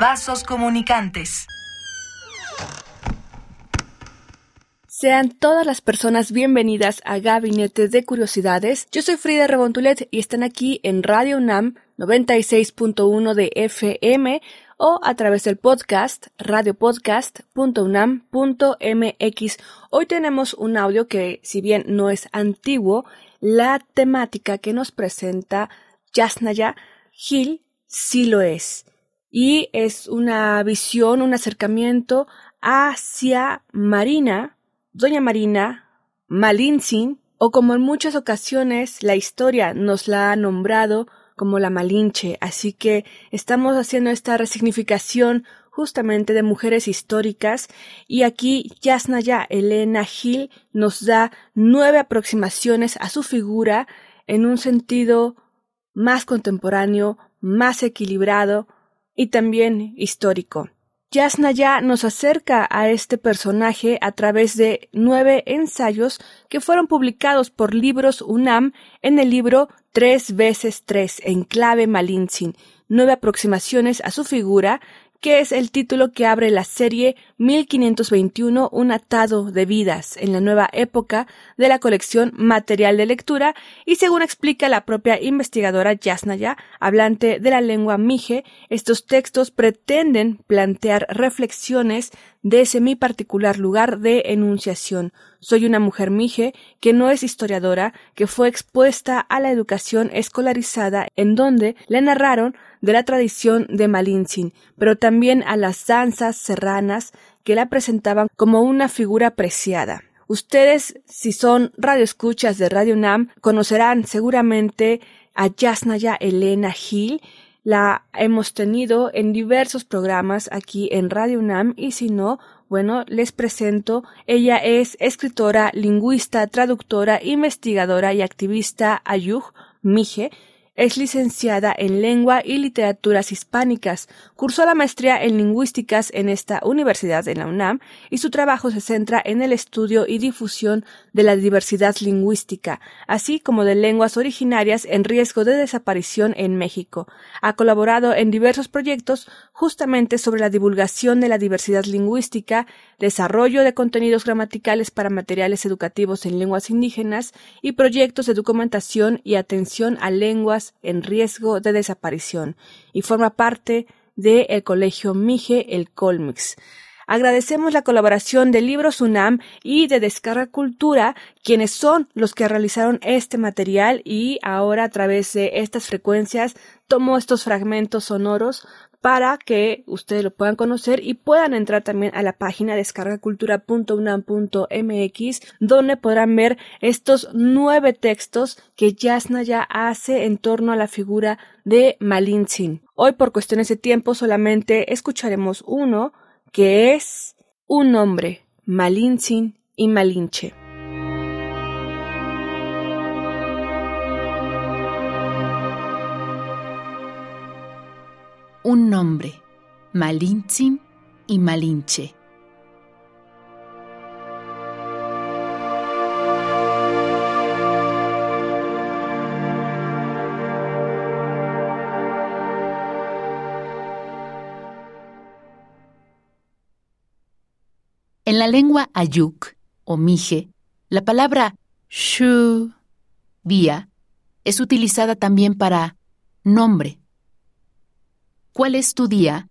Vasos comunicantes. Sean todas las personas bienvenidas a Gabinete de Curiosidades. Yo soy Frida Rebontulet y están aquí en Radio UNAM 96.1 de FM o a través del podcast radiopodcast.unam.mx. Hoy tenemos un audio que, si bien no es antiguo, la temática que nos presenta Yasnaya Gil sí lo es. Y es una visión, un acercamiento hacia Marina, Doña Marina Malintzin, o como en muchas ocasiones la historia nos la ha nombrado como la Malinche, así que estamos haciendo esta resignificación justamente de mujeres históricas y aquí Yasnaya Elena Gil nos da nueve aproximaciones a su figura en un sentido más contemporáneo, más equilibrado y también histórico. Yasnaya nos acerca a este personaje a través de nueve ensayos que fueron publicados por Libros UNAM en el libro Tres veces tres en clave Malintzin, nueve aproximaciones a su figura, que es el título que abre la serie 1521 Un atado de vidas en la nueva época de la colección Material de Lectura y según explica la propia investigadora Yasnaya, hablante de la lengua mije, estos textos pretenden plantear reflexiones de ese mi particular lugar de enunciación. Soy una mujer mije que no es historiadora, que fue expuesta a la educación escolarizada en donde le narraron de la tradición de Malintzin, pero también a las danzas serranas que la presentaban como una figura preciada. Ustedes, si son radioescuchas de Radio Nam, conocerán seguramente a Yasnaya Elena Gil, la hemos tenido en diversos programas aquí en Radio UNAM y si no, bueno, les presento, ella es escritora, lingüista, traductora, investigadora y activista Ayuj Mije, es licenciada en Lengua y Literaturas Hispánicas, cursó la maestría en Lingüísticas en esta universidad en la UNAM y su trabajo se centra en el estudio y difusión de la diversidad lingüística, así como de lenguas originarias en riesgo de desaparición en México. Ha colaborado en diversos proyectos justamente sobre la divulgación de la diversidad lingüística, desarrollo de contenidos gramaticales para materiales educativos en lenguas indígenas y proyectos de documentación y atención a lenguas en riesgo de desaparición, y forma parte del el Colegio Mije, el Colmix. Agradecemos la colaboración de Libros UNAM y de Descarga Cultura, quienes son los que realizaron este material y ahora a través de estas frecuencias tomo estos fragmentos sonoros para que ustedes lo puedan conocer y puedan entrar también a la página descargacultura.unam.mx donde podrán ver estos nueve textos que Yasnaya hace en torno a la figura de Malintzin. Hoy por cuestiones de tiempo solamente escucharemos uno que es un nombre, Malintzin y Malinche. un nombre, Malintzin y Malinche. En la lengua ayuk o mije, la palabra shu, día, es utilizada también para nombre ¿cuál es tu día?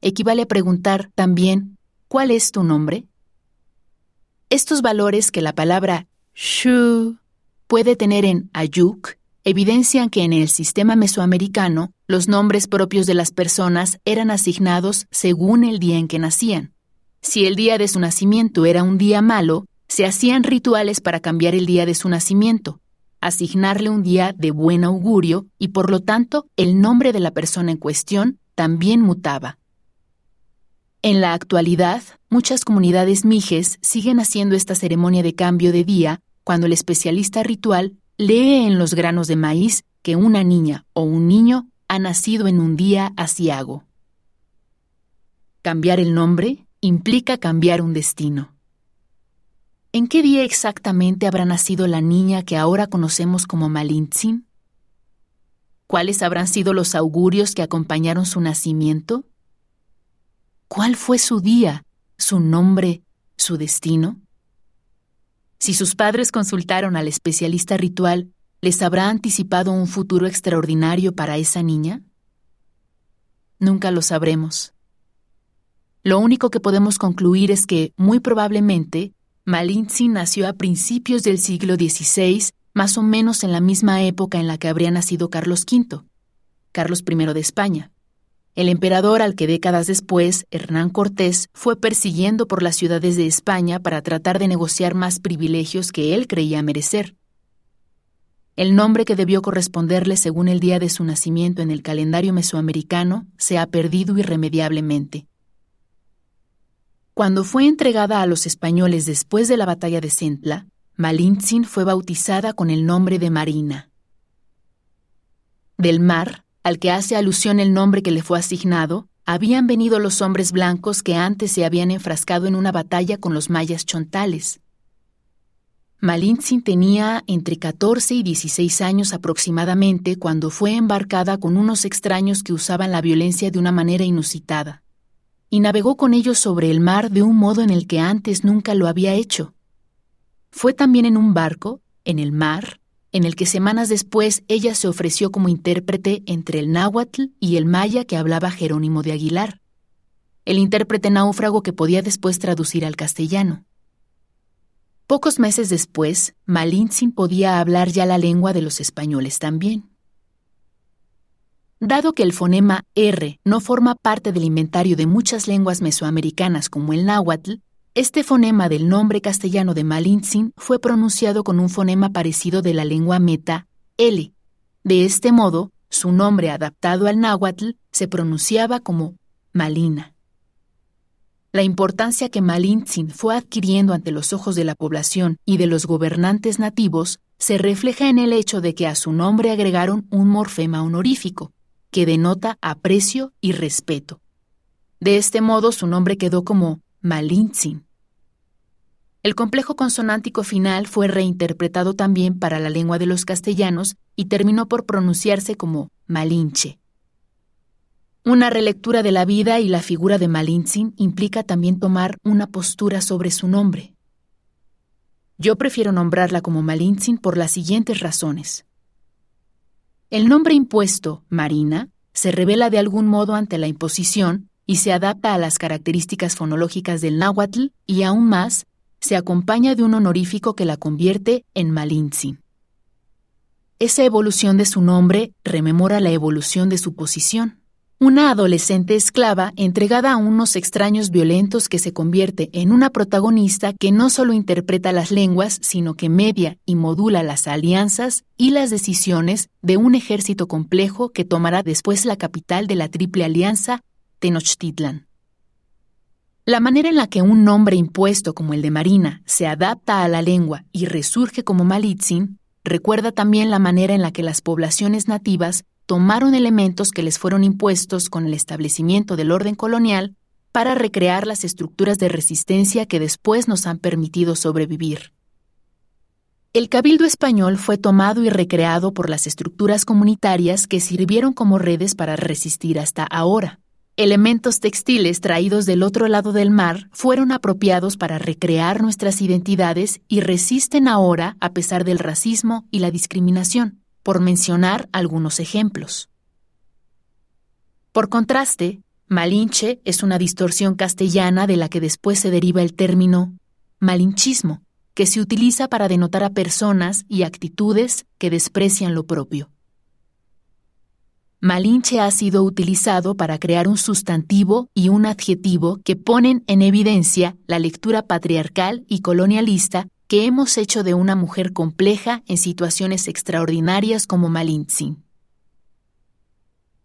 equivale a preguntar también, ¿cuál es tu nombre? Estos valores que la palabra shu puede tener en ayuk evidencian que en el sistema mesoamericano los nombres propios de las personas eran asignados según el día en que nacían. Si el día de su nacimiento era un día malo, se hacían rituales para cambiar el día de su nacimiento, asignarle un día de buen augurio y por lo tanto el nombre de la persona en cuestión también mutaba. En la actualidad, muchas comunidades mijes siguen haciendo esta ceremonia de cambio de día cuando el especialista ritual lee en los granos de maíz que una niña o un niño ha nacido en un día asiago. Cambiar el nombre implica cambiar un destino. ¿En qué día exactamente habrá nacido la niña que ahora conocemos como Malintzin? ¿Cuáles habrán sido los augurios que acompañaron su nacimiento? ¿Cuál fue su día, su nombre, su destino? Si sus padres consultaron al especialista ritual, ¿les habrá anticipado un futuro extraordinario para esa niña? Nunca lo sabremos. Lo único que podemos concluir es que, muy probablemente, Malintzin nació a principios del siglo XVI, más o menos en la misma época en la que habría nacido Carlos V, Carlos I de España. El emperador al que décadas después Hernán Cortés fue persiguiendo por las ciudades de España para tratar de negociar más privilegios que él creía merecer. El nombre que debió corresponderle según el día de su nacimiento en el calendario mesoamericano se ha perdido irremediablemente. Cuando fue entregada a los españoles después de la batalla de Centla, Malintzin fue bautizada con el nombre de Marina. Del mar al que hace alusión el nombre que le fue asignado, habían venido los hombres blancos que antes se habían enfrascado en una batalla con los mayas chontales. Malintzin tenía entre 14 y 16 años aproximadamente cuando fue embarcada con unos extraños que usaban la violencia de una manera inusitada, y navegó con ellos sobre el mar de un modo en el que antes nunca lo había hecho. Fue también en un barco, en el mar, en el que semanas después ella se ofreció como intérprete entre el náhuatl y el maya que hablaba Jerónimo de Aguilar, el intérprete náufrago que podía después traducir al castellano. Pocos meses después, Malintzin podía hablar ya la lengua de los españoles también. Dado que el fonema R no forma parte del inventario de muchas lenguas mesoamericanas como el náhuatl, este fonema del nombre castellano de Malintzin fue pronunciado con un fonema parecido de la lengua meta, L. De este modo, su nombre adaptado al náhuatl se pronunciaba como Malina. La importancia que Malintzin fue adquiriendo ante los ojos de la población y de los gobernantes nativos se refleja en el hecho de que a su nombre agregaron un morfema honorífico, que denota aprecio y respeto. De este modo su nombre quedó como Malintzin, el complejo consonántico final fue reinterpretado también para la lengua de los castellanos y terminó por pronunciarse como Malinche. Una relectura de la vida y la figura de Malintzin implica también tomar una postura sobre su nombre. Yo prefiero nombrarla como Malintzin por las siguientes razones. El nombre impuesto, Marina, se revela de algún modo ante la imposición y se adapta a las características fonológicas del náhuatl y aún más se acompaña de un honorífico que la convierte en Malintzin. Esa evolución de su nombre rememora la evolución de su posición. Una adolescente esclava entregada a unos extraños violentos que se convierte en una protagonista que no solo interpreta las lenguas, sino que media y modula las alianzas y las decisiones de un ejército complejo que tomará después la capital de la Triple Alianza, Tenochtitlan. La manera en la que un nombre impuesto como el de Marina se adapta a la lengua y resurge como Malitzin recuerda también la manera en la que las poblaciones nativas tomaron elementos que les fueron impuestos con el establecimiento del orden colonial para recrear las estructuras de resistencia que después nos han permitido sobrevivir. El cabildo español fue tomado y recreado por las estructuras comunitarias que sirvieron como redes para resistir hasta ahora. Elementos textiles traídos del otro lado del mar fueron apropiados para recrear nuestras identidades y resisten ahora a pesar del racismo y la discriminación, por mencionar algunos ejemplos. Por contraste, Malinche es una distorsión castellana de la que después se deriva el término malinchismo, que se utiliza para denotar a personas y actitudes que desprecian lo propio. Malinche ha sido utilizado para crear un sustantivo y un adjetivo que ponen en evidencia la lectura patriarcal y colonialista que hemos hecho de una mujer compleja en situaciones extraordinarias como Malintzin.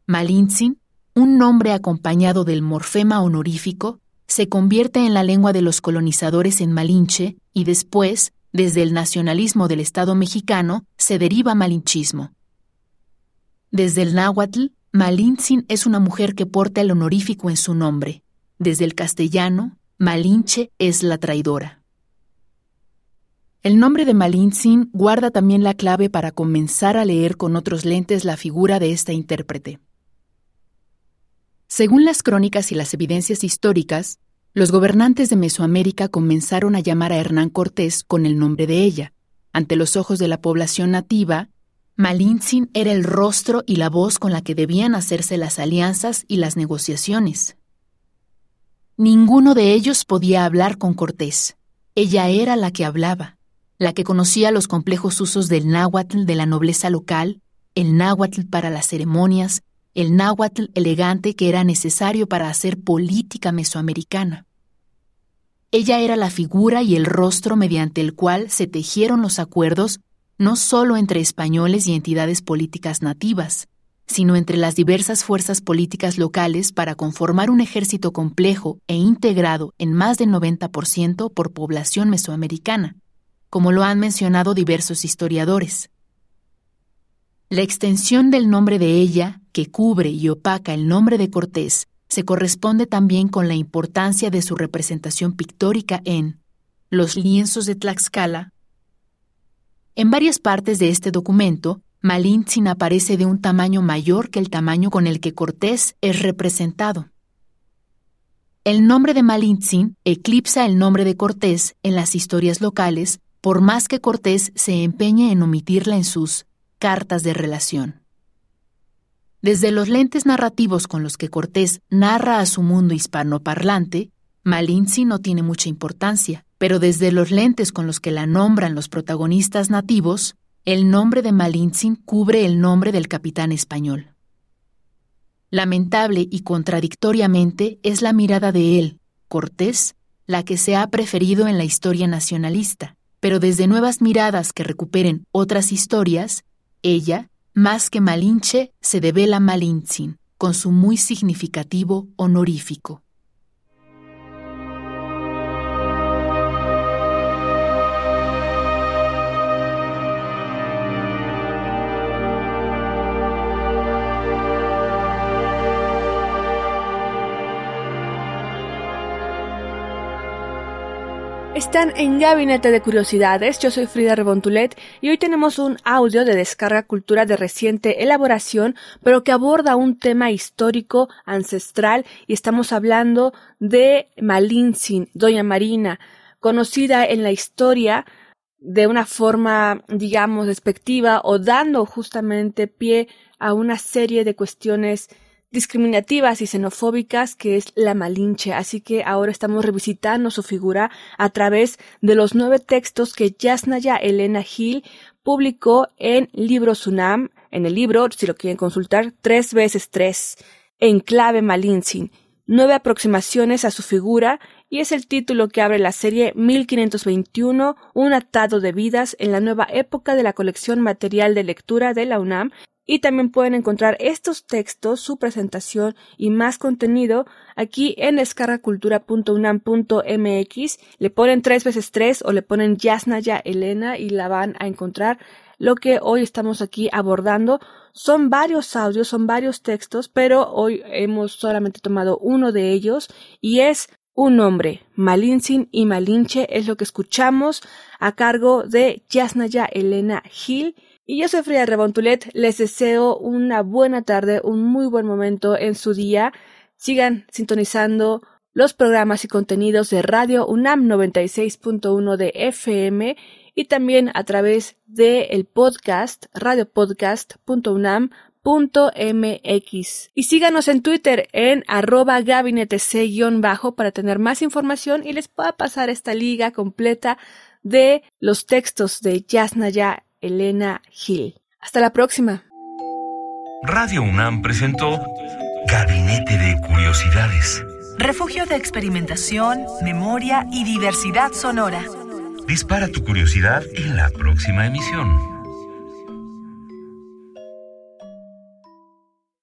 Malintzin, un nombre acompañado del morfema honorífico, se convierte en la lengua de los colonizadores en Malinche y después, desde el nacionalismo del Estado mexicano, se deriva malinchismo. Desde el náhuatl, Malintzin es una mujer que porta el honorífico en su nombre. Desde el castellano, Malinche es la traidora. El nombre de Malintzin guarda también la clave para comenzar a leer con otros lentes la figura de esta intérprete. Según las crónicas y las evidencias históricas, los gobernantes de Mesoamérica comenzaron a llamar a Hernán Cortés con el nombre de ella. Ante los ojos de la población nativa, Malintzin era el rostro y la voz con la que debían hacerse las alianzas y las negociaciones. Ninguno de ellos podía hablar con Cortés. Ella era la que hablaba, la que conocía los complejos usos del náhuatl de la nobleza local, el náhuatl para las ceremonias, el náhuatl elegante que era necesario para hacer política mesoamericana. Ella era la figura y el rostro mediante el cual se tejieron los acuerdos no solo entre españoles y entidades políticas nativas, sino entre las diversas fuerzas políticas locales para conformar un ejército complejo e integrado en más del 90% por población mesoamericana, como lo han mencionado diversos historiadores. La extensión del nombre de ella, que cubre y opaca el nombre de Cortés, se corresponde también con la importancia de su representación pictórica en los lienzos de Tlaxcala. En varias partes de este documento, Malintzin aparece de un tamaño mayor que el tamaño con el que Cortés es representado. El nombre de Malintzin eclipsa el nombre de Cortés en las historias locales, por más que Cortés se empeñe en omitirla en sus cartas de relación. Desde los lentes narrativos con los que Cortés narra a su mundo hispanoparlante, Malinzi no tiene mucha importancia, pero desde los lentes con los que la nombran los protagonistas nativos, el nombre de Malintzin cubre el nombre del capitán español. Lamentable y contradictoriamente es la mirada de él, Cortés, la que se ha preferido en la historia nacionalista, pero desde nuevas miradas que recuperen otras historias, ella, más que Malinche, se devela Malintzin, con su muy significativo honorífico. Están en Gabinete de Curiosidades, yo soy Frida Rebontulet y hoy tenemos un audio de descarga cultura de reciente elaboración, pero que aborda un tema histórico ancestral y estamos hablando de Malintzin, Doña Marina, conocida en la historia de una forma, digamos, despectiva o dando justamente pie a una serie de cuestiones discriminativas y xenofóbicas que es la Malinche, así que ahora estamos revisitando su figura a través de los nueve textos que Yasnaya Elena Gil publicó en Libro Sunam, en el libro, si lo quieren consultar, tres veces tres, en clave Malintzin, nueve aproximaciones a su figura y es el título que abre la serie 1521, un atado de vidas en la nueva época de la colección material de lectura de la UNAM y también pueden encontrar estos textos, su presentación y más contenido aquí en escarracultura.unam.mx. Le ponen tres veces tres o le ponen Yasnaya Elena y la van a encontrar. Lo que hoy estamos aquí abordando son varios audios, son varios textos, pero hoy hemos solamente tomado uno de ellos y es un nombre, Malintzin y Malinche, es lo que escuchamos a cargo de Yasnaya Elena Gil y yo soy Frida Rebontulet, les deseo una buena tarde, un muy buen momento en su día. Sigan sintonizando los programas y contenidos de Radio UNAM 96.1 de FM y también a través del el podcast radiopodcast.unam.mx. Y síganos en Twitter en arroba gabinetec-bajo para tener más información y les pueda pasar esta liga completa de los textos de Yasnaya Elena Gil. Hasta la próxima. Radio UNAM presentó Gabinete de Curiosidades. Refugio de experimentación, memoria y diversidad sonora. Dispara tu curiosidad en la próxima emisión.